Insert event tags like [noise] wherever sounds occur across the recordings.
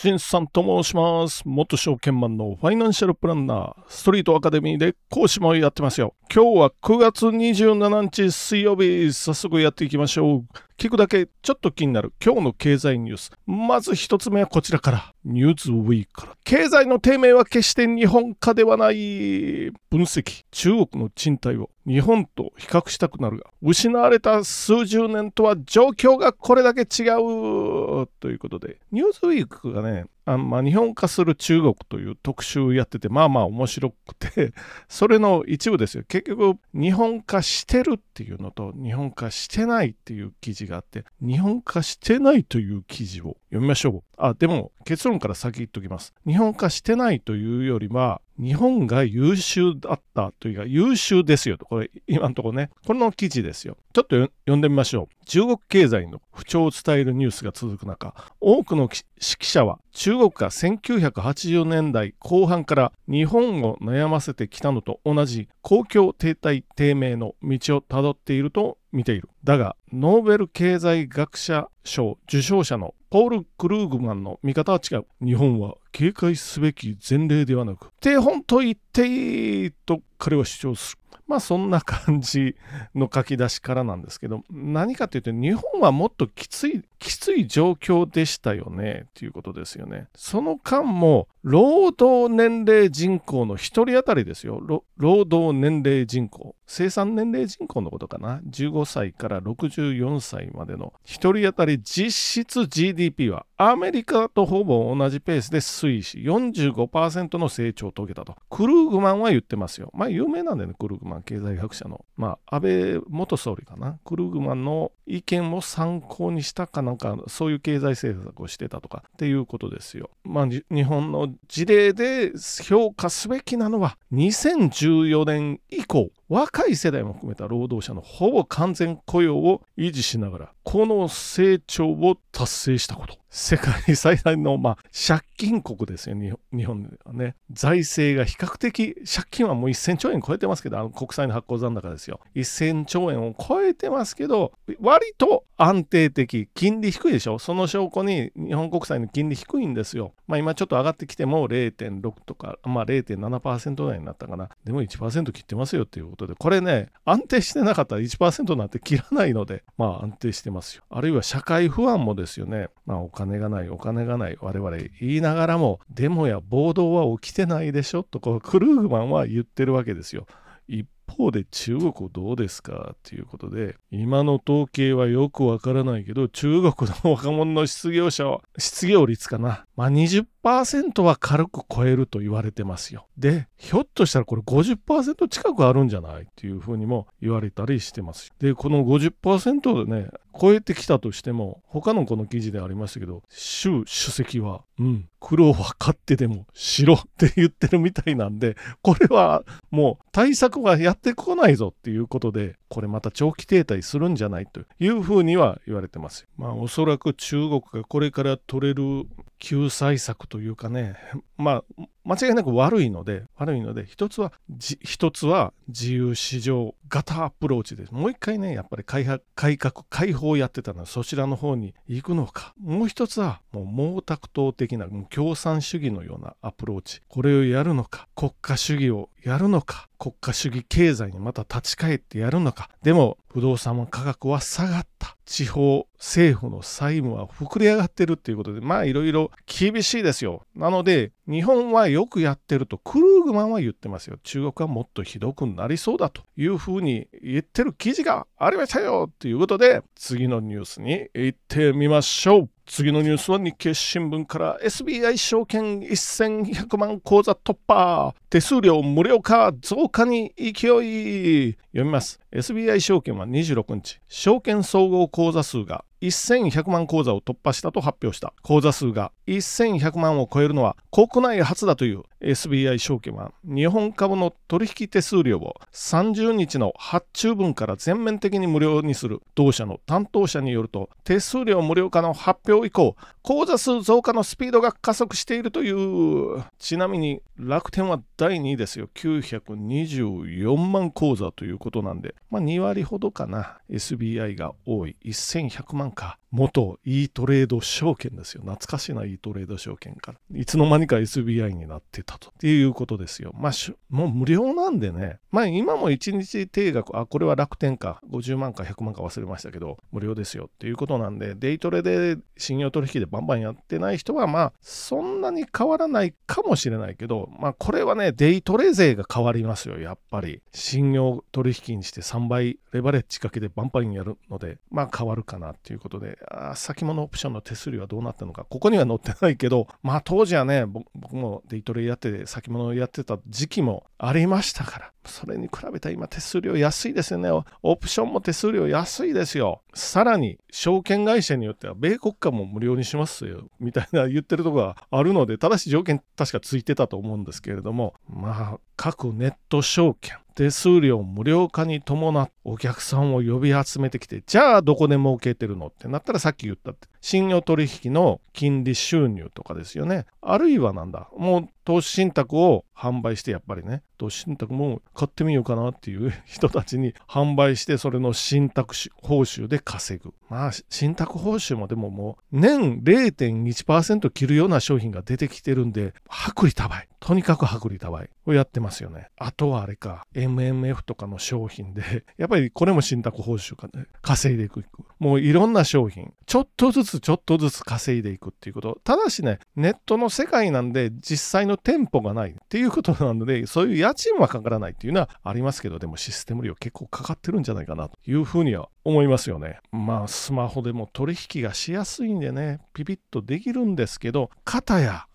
しんさんと申します。元証券マンのファイナンシャルプランナー、ストリートアカデミーで講師もやってますよ。今日は9月27日水曜日、早速やっていきましょう。聞くだけちょっと気になる今日の経済ニュース。まず一つ目はこちらから。ニューズウィークから。経済の低迷は決して日本化ではない。分析。中国の賃貸を日本と比較したくなるが、失われた数十年とは状況がこれだけ違う。ということで、ニューズウィークがね、あまあ、日本化する中国という特集やってて、まあまあ面白くて、[laughs] それの一部ですよ。結局、日本化してるっていうのと、日本化してないっていう記事があって、日本化してないという記事を読みましょう。あ、でも結論から先言っときます。日本化してないというよりは、日本が優秀だったというか、優秀ですよと。これ、今のところね、この記事ですよ。ちょっと読んでみましょう。中国経済の不調を伝えるニュースが続く中、多くの指揮者は中国が1980年代後半から日本を悩ませてきたのと同じ公共停滞低迷の道をたどっていると見ている。だが、ノーベル経済学者賞受賞者のポール・クルーグマンの見方は違う。日本は警戒すべき前例ではなく、手本と言っていいと彼は主張する。まあそんな感じの書き出しからなんですけど、何かというと日本はもっときつい、きつい状況でしたよねっていうことですよね。その間も労働年齢人口の1人当たりですよ。労働年齢人口。生産年齢人口のことかな。15歳から64歳までの1人当たり実質 GDP は？アメリカとほぼ同じペースで推移し45%の成長を遂げたと。クルーグマンは言ってますよ。まあ有名なんだよね、クルーグマン経済学者の。まあ安倍元総理かな。クルーグマンの意見を参考にしたかなんかそういう経済政策をしてたとかっていうことですよ。まあ日本の事例で評価すべきなのは2014年以降若い世代も含めた労働者のほぼ完全雇用を維持しながらこの成長を達成したこと世界最大の、まあ、借金国ですよ日本ではね。財政が比較的借金はもう1000兆円超えてますけどあの国債の発行残高ですよ。1000兆円を超えてますけど割と安定的金利低いでしょ。その証拠に日本国債の金利低いんですよ。まあ今ちょっと上がってきても0.6とかまあ0.7%台になったかな。でも1%切ってますよっていうことで。これね安定してなかったら1%なんて切らないのでまあ安定してますよ。あるいは社会不安もですよね。まあ金がないお金がない我々言いながらもデモや暴動は起きてないでしょとこうクルーグマンは言ってるわけですよ。一方で中国どうですか？っていうことで今の統計はよくわからないけど中国の若者の失業者は失業率かな？まあ20%は軽く超えると言われてますよ。でひょっとしたらこれ50%近くあるんじゃないっていうふうにも言われたりしてます。でこの50%でね超えてきたとしても他のこの記事でありましたけど習主席はうん苦労は勝ってでもしろって言ってるみたいなんでこれはもう対策はやってこないぞっていうことでこれまた長期停滞するんじゃないというふうには言われてます。まあおそらく中国がこれから取れる救済策というかねまあ間違いなく悪いので悪いので一つは一つは自由市場型アプローチです。もう一回ねやっぱり改改革開放をやってたのはそちらの方に行くのか。もう一つはもう毛沢東的な共産主義のようなアプローチ。これをやるのか。国家主義をやるのか。国家主義経済にまた立ち返ってやるのか。でも不動産価格は下がった。地方政府の債務は膨れ上がってるっていうことでまあいろいろ厳しいですよ。なので日本はよくやってるとクルーグマンは言ってますよ。中国はもっとひどくなりそうだというふうに言ってる記事がありましたよ。ということで次のニュースに行ってみましょう。次のニュースは日経新聞から SBI 証券1100万口座突破。手数料無料化増加に勢い。読みます。SBI 証券は26日。証券総合口座数が1100万口座を突破したと発表した。口座数が1100万を超えるのは国内初だという SBI 証券は日本株の取引手数料を30日の発注分から全面的に無料にする同社の担当者によると手数料無料化の発表以降口座数増加のスピードが加速しているという。ちなみに楽天は第2位ですよ。924万口座ということなんでまあ2割ほどかな。SBI が多い。1100万か元 e トレード証券ですよ。懐かしいな e トレード証券から。いつの間にか SBI になってたと。いうことですよ。まあ、もう無料なんでね。まあ今も1日定額、あ、これは楽天か、50万か100万か忘れましたけど、無料ですよっていうことなんで、デイトレで信用取引でバンバンやってない人は、まあそんなに変わらないかもしれないけど、まあこれはね、デイトレ税が変わりますよ、やっぱり。信用取引にして3倍レバレッジかけてバンバンやるので、まあ変わるかなっていうことで、先物オプションの手数料はどうなったのか、ここには載ってないけど、[laughs] まあ当時はね、僕もデイトレやってて、先物やってた時期もありましたから、それに比べたら今手数料安いですよね。オプションも手数料安いですよ。さらに、証券会社によっては、米国家も無料にしますよ。みたいな言ってるとこがあるので、ただし条件確かついてたと思うんですけれども、まあ、各ネット証券、手数料無料化に伴ってお客さんを呼び集めてきて、じゃあどこで儲けてるのってなったらさっき言ったって、信用取引の金利収入とかですよね。あるいはなんだ、もう投資信託を販売してやっぱりね、投資信託も買ってみようかなっていう [laughs] 人たちに販売して、それの信託報酬で稼ぐ。まあ、信託報酬もでももう年0.1%切るような商品が出てきてるんで、薄利多売。とにかく薄利多売をやってますよね。あとはあれか、MMF とかの商品で、やっぱりこれも信託報酬かね、稼いでいく。もういろんな商品、ちょっとずつちょっとずつ稼いでいくっていうこと。ただしね、ネットの世界なんで実際の店舗がないっていうことなので、そういう家賃はかからないっていうのはありますけど、でもシステム料結構かかってるんじゃないかなというふうには思いますよね。まあ、スマホでも取引がしやすいんでね、ピピッとできるんですけど、片や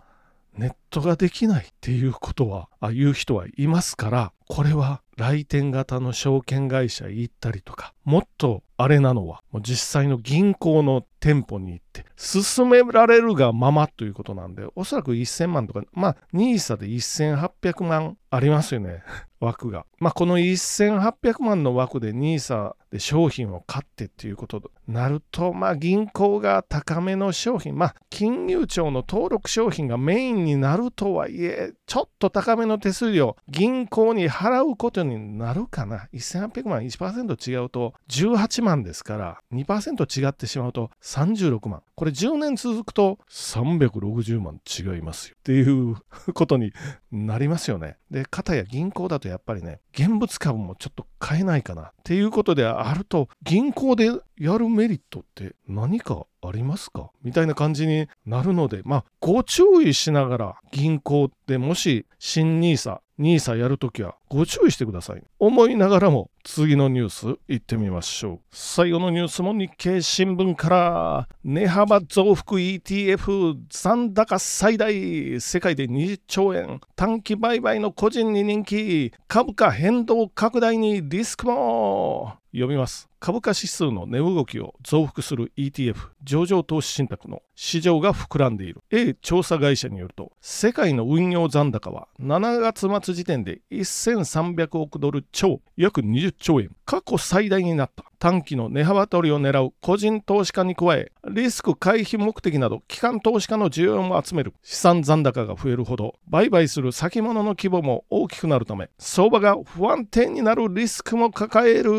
ネットができないっていうことは、あいう人はいますから、これは来店型の証券会社行ったりとか、もっとあれなのは、もう実際の銀行の店舗に行って、進められるがままということなんで、おそらく1000万とか、まあ、NISA で1800万ありますよね、[laughs] 枠が。まあ、この1800万の枠で NISA で商品を買ってっていうことになると、まあ、銀行が高めの商品、まあ、金融庁の登録商品がメインになるとはいえ、ちょっと高めの手数料、銀行に払うことになるかな？1800万1%違うと18万ですから、2%違ってしまうと36万。これ10年続くと360万違いますよっていうことになりますよね。で、片や銀行だとやっぱりね、現物株もちょっと買えないかなっていうことであると、銀行でやるメリットって何かありますか？みたいな感じになるので、まあ、ご注意しながら銀行でもし新 NISA、NISA やるときはご注意してください。思いながらも次のニュース行ってみましょう。最後のニュースも日経新聞から。値幅増幅 ETF 残高最大世界で20兆円。短期売買の個人に人気。株価変動拡大にリスクも。読みます。株価指数の値動きを増幅する ETF 上場投資信託の。市場が膨らんでいる。A 調査会社によると世界の運用残高は7月末時点で1000 1300億ドル超約20兆円。過去最大になった。短期の値幅取りを狙う個人投資家に加えリスク回避目的など機関投資家の需要も集める。資産残高が増えるほど売買する先物の規模も大きくなるため相場が不安定になるリスクも抱える。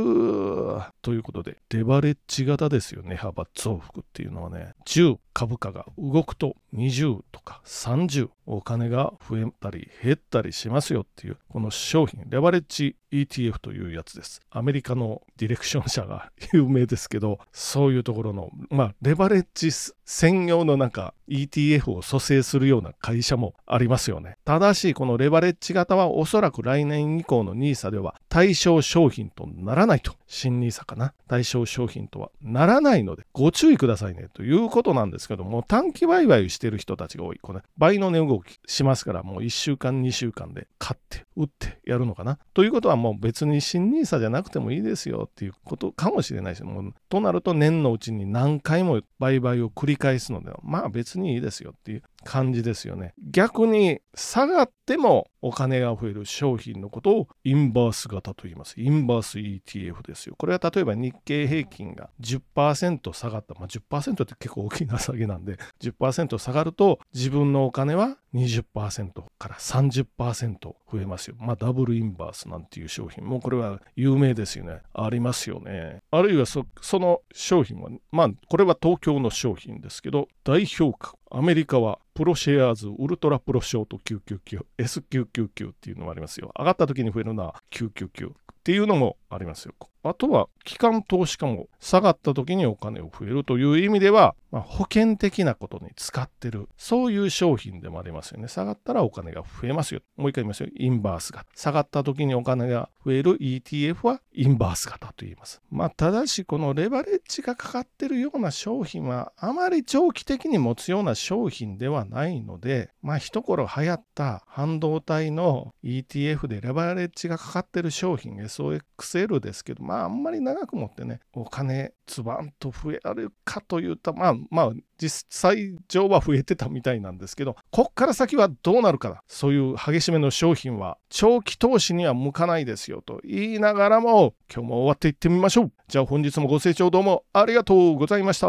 ということでレバレッジ型ですよ値幅増幅っていうのはね。10株価が動くと20とか30お金が増えたり減ったりしますよっていうこの商品レバレッジ ETF というやつです。アメリカのディレクション社が [laughs] 有名ですけど、そういうところの、まあ、レバレッジ専用のなんか ETF を蘇生するような会社もありますよね。ただし、このレバレッジ型はおそらく来年以降の NISA では対象商品とならないと。新 NISA かな。対象商品とはならないので、ご注意くださいねということなんですけども、短期売買してる人たちが多い。これ、倍の値動きしますから、もう1週間、2週間で買って、売ってやるのかな。ということはもう別に新 NISA じゃなくてもいいですよっていうことかもしれないですもうとなると年のうちに何回も売買を繰り返すので、まあ別にいいですよっていう。感じですよね。逆に下がってもお金が増える商品のことをインバース型と言います。インバース ETF ですよ。これは例えば日経平均が10%下がった。まあ、10%って結構大きな下げなんで、10%下がると自分のお金は20%から30%増えますよ。まあ、ダブルインバースなんていう商品もこれは有名ですよね。ありますよね。あるいはその商品は、まあ、これは東京の商品ですけど、代表格。アメリカはプロシェアーズウルトラプロショート999 S999 っていうのもありますよ。上がった時に増えるのは999っていうのもありますよ。あとは機関投資家も下がった時にお金を増えるという意味では、まあ、保険的なことに使ってるそういう商品でもありますよね。下がったらお金が増えますよ。もう一回言いますよ。インバース型。下がった時にお金が増える ETF はインバース型と言います。まあただしこのレバレッジがかかってるような商品はあまり長期的に持つような商品ではないのでまあ一頃流行った半導体の ETF でレバレッジがかかってる商品 SOXL ですけどまああんまり長く持ってねお金ズバンと増えるかというとまあまあ実際上は増えてたみたいなんですけどこっから先はどうなるかなそういう激しめの商品は長期投資には向かないですよと言いながらも今日も終わっていってみましょう。じゃあ本日もご清聴どうもありがとうございました。